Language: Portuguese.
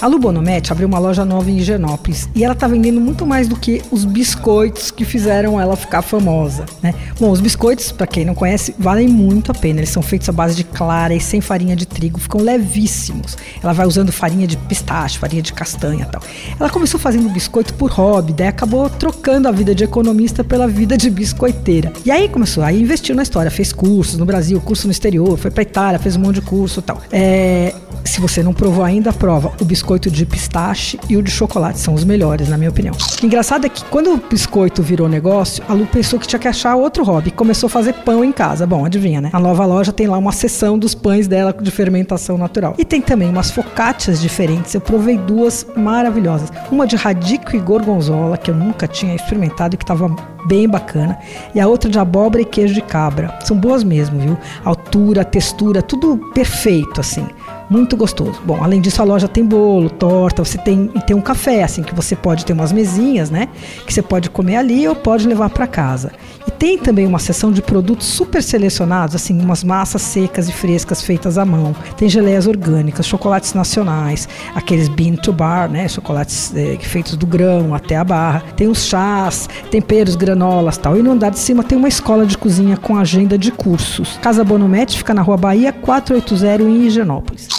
A Lu Bonometti abriu uma loja nova em Higienópolis e ela está vendendo muito mais do que os biscoitos que fizeram ela ficar famosa, né? Bom, os biscoitos, para quem não conhece, valem muito a pena. Eles são feitos à base de clara e sem farinha de trigo, ficam levíssimos. Ela vai usando farinha de pistache, farinha de castanha e tal. Ela começou fazendo biscoito por hobby, daí acabou trocando a vida de economista pela vida de biscoiteira. E aí começou, aí investiu na história, fez cursos no Brasil, curso no exterior, foi para Itália, fez um monte de curso e tal. É, se você não provou ainda, prova. O biscoito de pistache e o de chocolate são os melhores, na minha opinião. O engraçado é que quando o biscoito virou negócio, a Lu pensou que tinha que achar outro hobby. Começou a fazer pão em casa. Bom, adivinha, né? A nova loja tem lá uma seção dos pães dela de fermentação natural. E tem também umas focaccias diferentes. Eu provei duas maravilhosas. Uma de radico e gorgonzola, que eu nunca tinha experimentado e que estava bem bacana. E a outra de abóbora e queijo de cabra. São boas mesmo, viu? Altura, textura, tudo perfeito, assim muito gostoso. Bom, além disso, a loja tem bolo, torta, você tem, e tem um café, assim, que você pode ter umas mesinhas, né? Que você pode comer ali ou pode levar para casa. E tem também uma seção de produtos super selecionados, assim, umas massas secas e frescas feitas à mão. Tem geleias orgânicas, chocolates nacionais, aqueles bean to bar, né? Chocolates é, feitos do grão até a barra. Tem os chás, temperos, granolas tal. E no andar de cima tem uma escola de cozinha com agenda de cursos. Casa Bonomete fica na Rua Bahia 480 em Higienópolis.